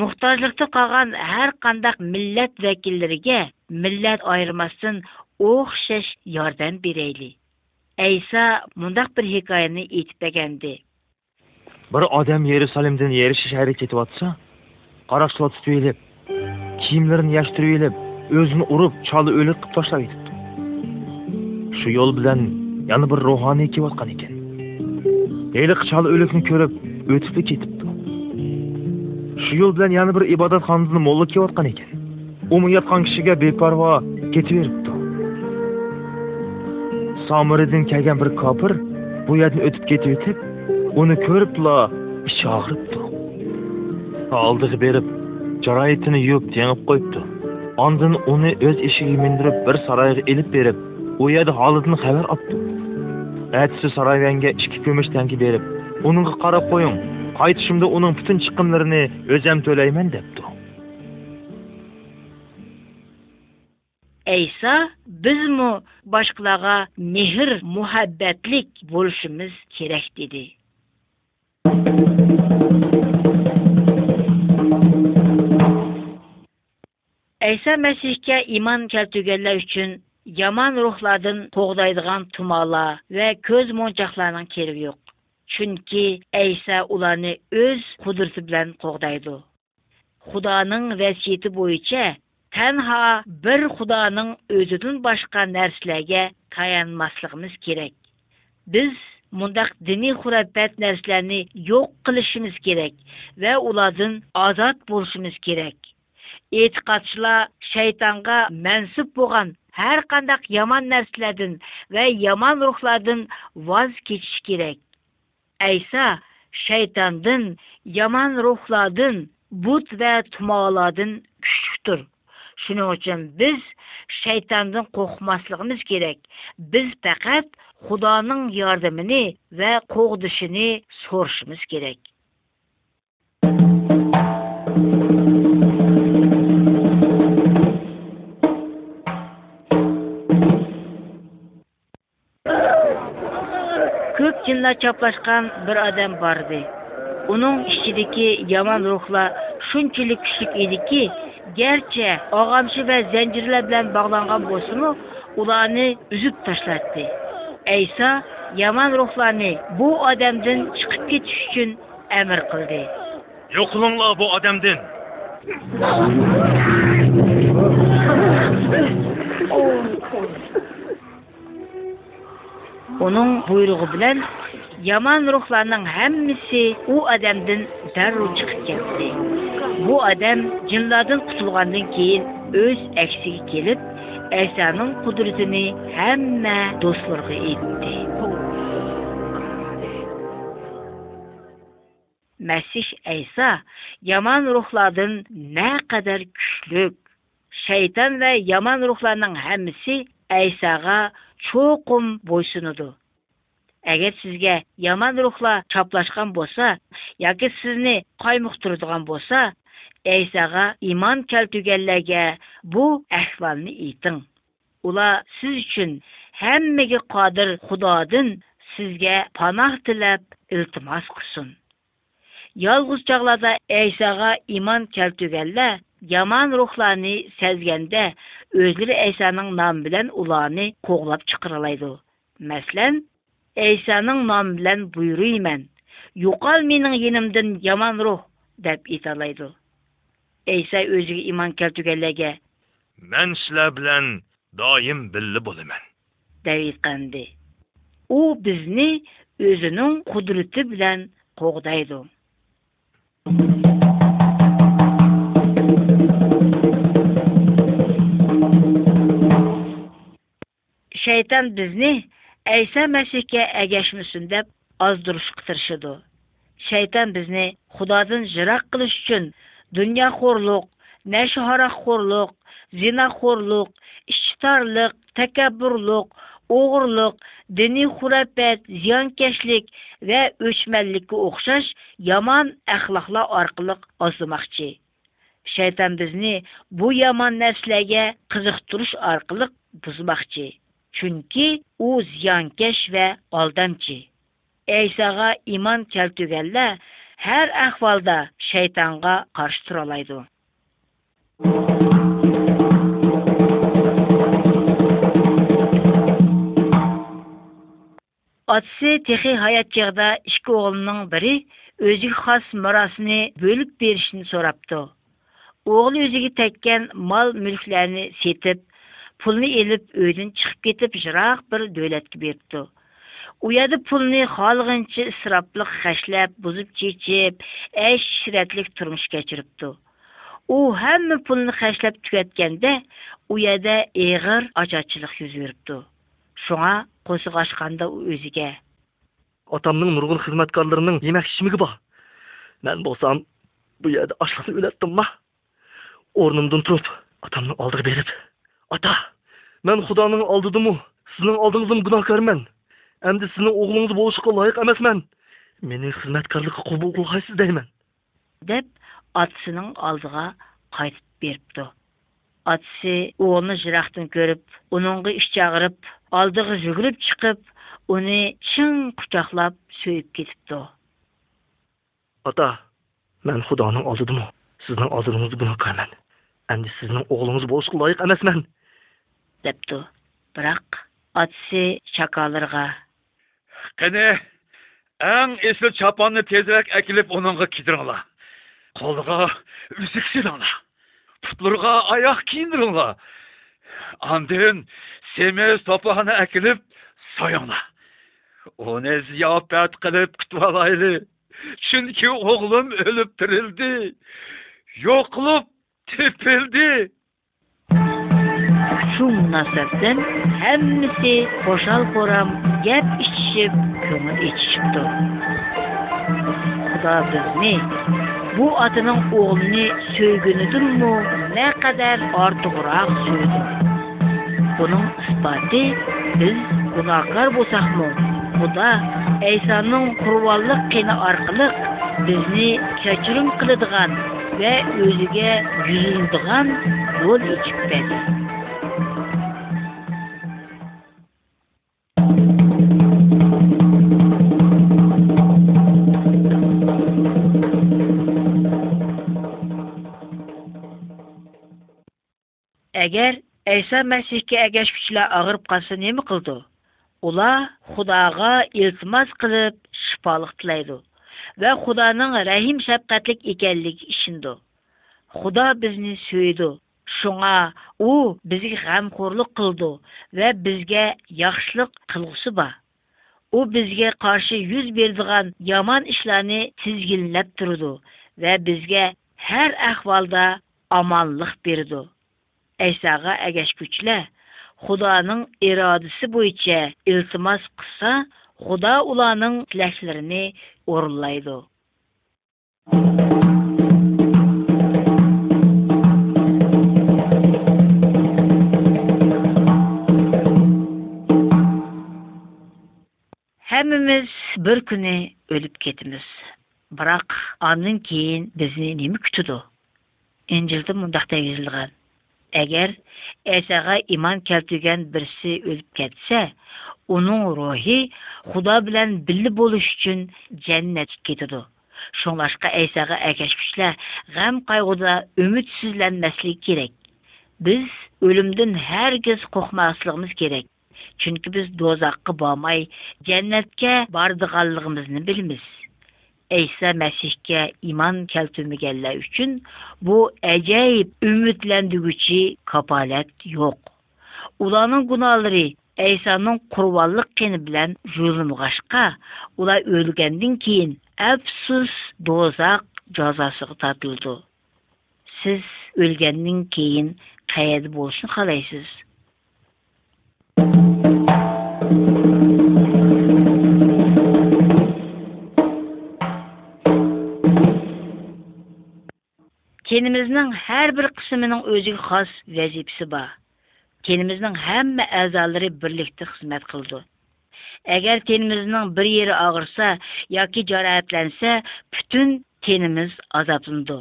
мұқтажлықты қаған әр қандақ милләт вәкілдіріге милләт айырмасын оқ шәш ярдан берейлі. Әйса мұндақ бір хекайыны етіпбәгенде. Бір адам иерусалимден еріші шәрі кетіп атса, қарақшылатып kiyimlarini yashirib elib o'zini urib choli o'lik qilib tashlab ketibdi shu yo'l bilan yana bir ruhoniy kelayotgan ekan eliq choli o'likni ko'rib o'tibdi ketibdi shu yo'l bilan yana bir ibodatxonada mo'lla kelayotgan ekan u yotgan kishiga beparvo ketaveribdi somiriddin kelgan bir kopir bu yerdan o'tib ketib uni ko'ribdila ichi og'ribdi oldiga berib жарайтыны юып теңіп қойыпты Андын оны өз ешігі міндіріп бір сарайға іліп беріп Ояды халыдын халыдан апты. әтісі сарайванға ішкі көміш тәңкі беріп оныңға қарап қойың қайтышымды оның бүтін шығынларын өзім төлеймін депті әйса бізмі башқылаға мехір мұхаббәтлік болушымыз керек деді ayso masihga iymon keltirganlar uchun yomon ruhlardan qo'g'daydigan tumolar va ko'z mo'nchoqlarning keragi yo'q chunki ayso ularni o'z qudrati bilan qo'g'daydi xudoning vasiyati bo'yicha tanho bir xudoning o'zidan boshqa narsalarga tayanmasligimiz kerak biz mundaq diniy xurafat narsalarni yo'q qilishimiz kerak va ulardan ozod bo'lishimiz kerak еч катчыла шайтанга мәнсіп болған һәр қандақ яман нәрселәрдән вә яман рухлардан ваз кечиш керек әйса шайтандын яман рухладын бут вә тумаладын күчтүк тур шуның өчен без шайтандын кохмаслыгыбыз керек без фәкать худаның ярдәмене вә қоғдышыны сорышыбыз керек Çin'la çaplaşkan bir adam vardı. Onun içindeki yaman ruhla şunçilik küçük idi ki, gerçe ağamşı ve zencirler bilen bağlanan bosunu үзіп üzüp taşlattı. Eysa yaman bu adamdan çıkıp үшін әмір қылды. kıldı. bu оның бұйрығы білән яман рухларының әммісі у адамдан дәрру шығып кетті бұ адам жинлардан құтылғаннан кейін өз әксіге келіп, Әсаның құдіретіне һәммә достарға етті. Мәсих Әйса яман рухладың қадар күшлік, шайтан вә яман рухларының әммісі Әйсаға cho'qim bo'ysunadi agar sizga yomon ruhlar choplashgan bo'lsa yoki sizni qoymuqtiradigan bo'lsa aysaga iymon keltirganlarga bu ahvolni ayting ular siz uchun hammaga qodir xudodan sizga panoh tilab iltimos qilsin yolg'iz chog'larda aysaga iymon keltirganlar yomon ruhlarni sezganda o'zlari aysoning nomi bilan ularni qo'g'lab chiqarilaydi masalan aysoning nomi bilan buyuruyman yo'qol mening yenimdan yomon ruh deb aytolaydi ayso o'ziga iymon keltirganlarga man sizlar bilan doim birga bo'laman deb aytgandi u bizni o'zining qudrati bilan qo'g'daydi shayton bizni ayso masihga agashmisin deb ozdirishga tirishadi shayton bizni xudodan jiroq qilish uchun dunyoxo'rlik nashoraxo'rlik zinaxo'rlik ishtorlik takabburlik o'g'irlik diniy xurafat ziyonkashlik va o'chmanlikka o'xshash yomon axloqlar orqali ozdirmoqchi shayton bizni bu yomon narsalarga qiziqtirish orqali buzmoqchi chunki u ziyonkash va oldamchi aysoga iymon keltirganlar har ahvolda shaytonga qarshi turaoladi otasi texi hayot chog'da ikki o'g'lining biri o'ziga xos merosini bo'lib berishni so'rabdi o'g'li o'ziga tekkan mol mulklarni setib pulni elib uydan chiqib ketib yiroq bir davlatga beribdi u pulni xohlag'ancha isroflik hashlab buzib chechib ash shiratlik turmush kechiribdi u hamma pulni hashlab tugatganda uyada eg'ir ig'ir yuz beribdi shunga qo'ziq ochganda u o'ziga otamning nurg'un xizmatkorlarining yemak ichmigi bor man bo'lsam bu yerda ochliqni o'latdimma o'rnimdan turib otamni oldiga berib ата мен құданың алдыдымы сіздің алдыңыздым күнәһкәрмін әмді сіздің оғлыңыз болышқа лайық емесмін мені қызметкерлікке құбыл қылғайсыз деймін деп атсының алдыға қайтып беріпті атасы оны жырақтан көріп оныңғы іш шағырып алдығы жүгіріп шығып оны шын құшақлап сөйіп кетіпті ата мен құданың алдыдымы сіздің алдыңызды күнәһкәрмін Endi sizning o'g'lingiz bo'lishga loyiq emasman debdi biroq otasi shakolirga qani eng esli choponni tezroq akilib uningga kidiringlar qo'liga uzuk silinglar putlarga oyoq kiyindiringlar andin semiz topoqni akilib so'yinglar uni ziyofat qilib kutib olaylik chunki o'g'lim o'lib tirildi yo'qlib Тепелде! Шум насаптан, әммісі қошал қорам, гәп ішіп, көңіл ішіп Құда бізіне, бұ атының оғылыны сөйгіні тұрмы, нә қадар артығырақ сөйді. Бұның ұспаты, біз құнақлар босақ мұ? Құда Әйсанның құрваллық кені арқылық, бізіне кәчірін қылыдыған va o'ziga yuyindig'an yo'l ochibdi agar ayso masihga agashuvchilar og'irib qolsa nima qildi ular xudoga iltimos qilib shifolik tilaydi ва Худаның рәхим шәфкатлек икәнлек ишендә. Худа безне сөйде. Шуңа у безгә гамхорлык кылды ва безгә яхшылык кылгысы ба. У бізге каршы юз бердіған яман эшләрне тизгинләп тұрды ва бізге әр әхвалда аманлык бирде. Әйсәгә әгәш күчле Худаның ирадысы бойынша илтимас кыса, Худа уланың тіләшілеріне орынлайды. Әміміз бір күні өліп кетіміз. Бірақ аның кейін бізіне немі күтуді? Әнжілді мұндақта езілген. Әгер әсәгә иман кәлтүгән бірсі өліп кәтсә, оның рухи Худа белән билле үшін өчен җәннәт китеду. Шуңлашка әсәгә әкәшкүчләр ғам қайғыда өмитсезләнмәслек керек. Біз өлімдің һәргиз қоқмасылығымыз керек. Чүнкі біз дозаққы бармай, жәннәтке бардығалығымызны белмиз. Eysa Məsihə iman keltirməyənlər üçün bu əcəb ümidləndirgüçi kapalət yox. Ulanın günahları Eysanın qurbanlıq qəni bilan yığılmışqa, ular ölgəndən keyin əfsus dozaq cəzasına tatıldı. Siz ölgəndən keyin qayıd bolsun xalaysız. тенімізнің әрбір бір қысымының өзігі қас вәзіпсі ба. Тенімізнің әмі әзалыры бірлікті қызмет қылды. Әгер тенімізнің бір ері ағырса, яки жара бүтін теніміз азаптынды.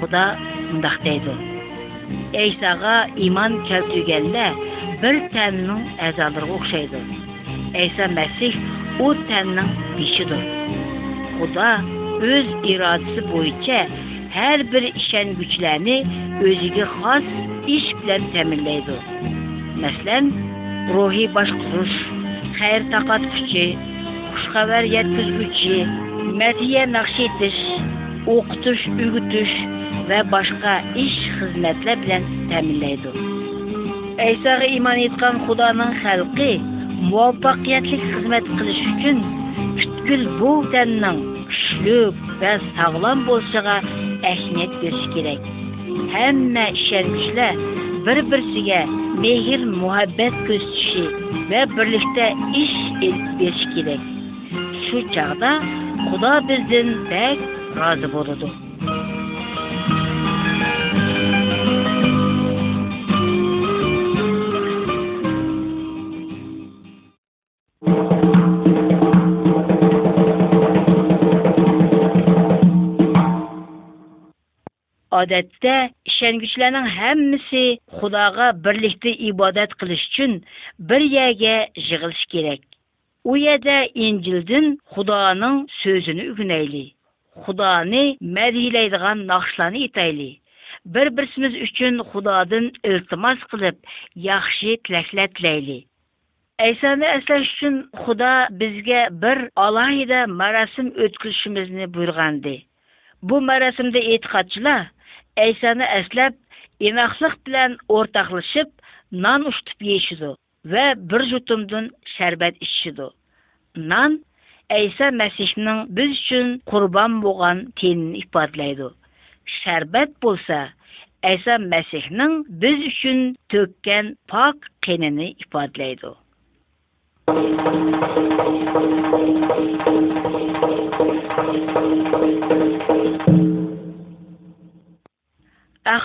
Құда ұндақтайды. Әйсаға иман кәлтігенде бір тәнінің әзалыры қоқшайды. Әйса мәсіх ұ тәнінің бишіді. Құда өз ирадасы бойынша һәр ішән ишенгүчләрне өзиге хас иш белән тәминләйди. Мәсәлән, рухи башкарыш, хәйр тақат күче, хушхабар yetkizгүче, мәдия нақш итеш, оқытыш, үгүтүш ва башка иш хезмәтләр белән тәминләйди. Әйсәгә иман иткән Худаның халкы муваффақиятлык хезмәт qilish өчен бу күшлік бәз сағылан болсыға әхінет берші керек. Әмі шәрмішілі бір-бірсіге мейір мұхаббәт көз түші бірлікті іш елді берші керек. Шу чағда құда біздің бәк разы болуды. odatda ishonguchilarning hammasi xudoga birlikda ibodat qilish uchun bir yerga yig'ilish kerak u yerda injildan xudoning so'zini ugunaylik xudoni madhiylaydigan naqshlarni aytaylik bir birimiz uchun xudodan iltimos qilib yaxshi tilaklar tilayli aysoni aslash uchun xudo bizga bir alohida marosim o'tkazishimizni buyurgandi bu marosimda e'tiqodchilar aysani eslab inoqlik bilan o'rtoqlashib non ushitib yeyishidi va bir jutumdan sharbat ichishidi non aysa masihning biz uchun qurbon bo'lgan tenini ifodalaydi sharbat bo'lsa aysa masihning biz uchun to'kkan pok qinini ifodalaydi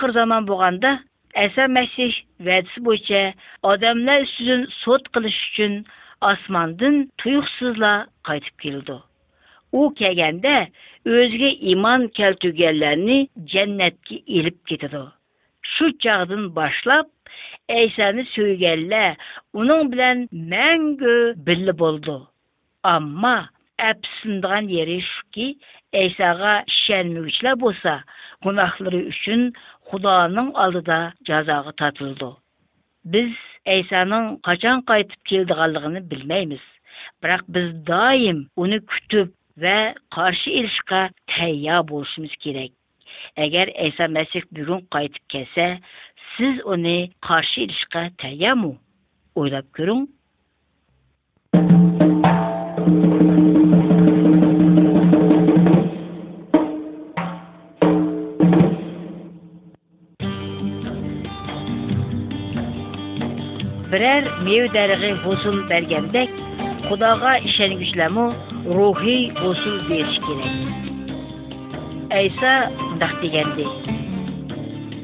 ақыр заман болғанда әса мәсих уәдісі бойынша адамлар үстін сот қылыш үшін асмандың тұйықсызла қайтып келді О келгенде өзге иман кәлтүгәлләрне жәннәткә илеп кетеді. Шу чагын башлап, Әйсәне сөйгәнлә, уның белән мәңгі билле болды. Амма әпсиндән йөри шуки, Әйсәгә шәнмүчләр булса, гунахлары өчен Құданың алдыда жазағы татылды. Біз Әйсаның қачан қайтып келді білмейміз, бірақ біз дайым оны күтіп вә қаршы елшіға тәйя болшымыз керек. Әгер Әйса Мәсіх бүгін қайтып кәсе, сіз оны қаршы елшіға тәйя му? Ойлап көрің? Thank you. бірәр меу дәріғі ғосын бәргендек, құдаға ішенгішләмі рухи ғосын беріш керек. Әйса ұндақ дегенде,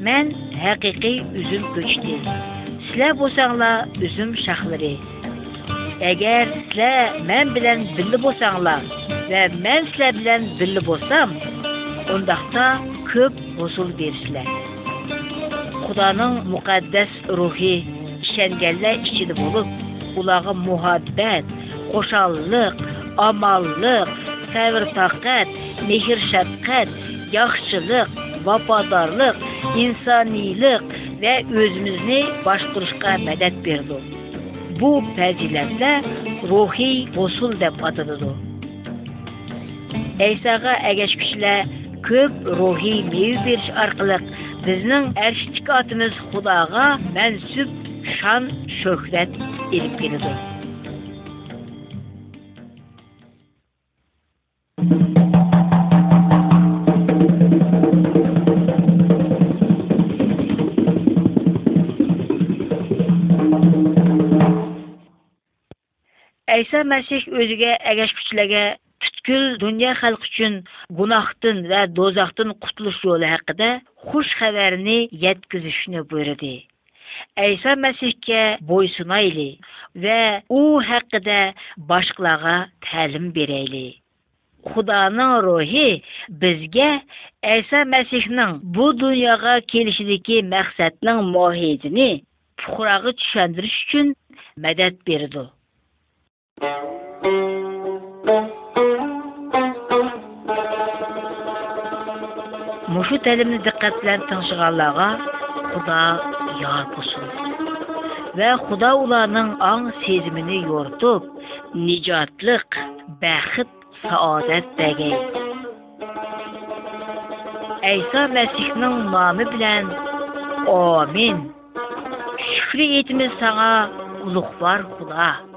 мән әқиқи үзім көчті, сілә босаңла үзім шақлыры. Әгер сілә мән білән білі босаңла, вә мән сілә білән білі босам, ұндақта көп ғосын берішілә. Құданың мұқаддас рухи şəngəllər içində olub, ulağa muhabbət, xoşallıq, amallıq, səvr-taqət, mehr-şəfqət, yaxşılıq, vafadarlıq, insanilik və özümüzü başquruşqa mədəd verdi. Bu fəzilətlər ruhi qosul deyə adlanır. Eysağa əgəşküşlər көп рухи мейіз беріш арқылық біздің әршітік атымыз Құдаға мәнсүп şan, şöhret erip gelir. Әйсә Мәсих өзіге әгәш күчләгә бүткіл дүния халқы үшін гунахтын вә дозақтын құтылыш жолы хақыда хуш хәбәріне еткізішіні бұйырды. Әйса Мәсіхке бойсынайлы вә у хақыда башқылаға тәлім берейлі. құданың рухи бізге Әйса Мәсіхнің бұ дүнияға келішідекі мәқсәтнің мұхидіні пұқырағы түшендіріш үшін мәдәт берді. Мұшу тәлімні диққәт білән құда yarpusur. Və Xuda onların ağ sezmini yortub, nicatlıq, bəxt, saadət bəgəy. İsa Məsihinin namı bilən Amin. Şükür etimiz sana, uluqlar Xuda.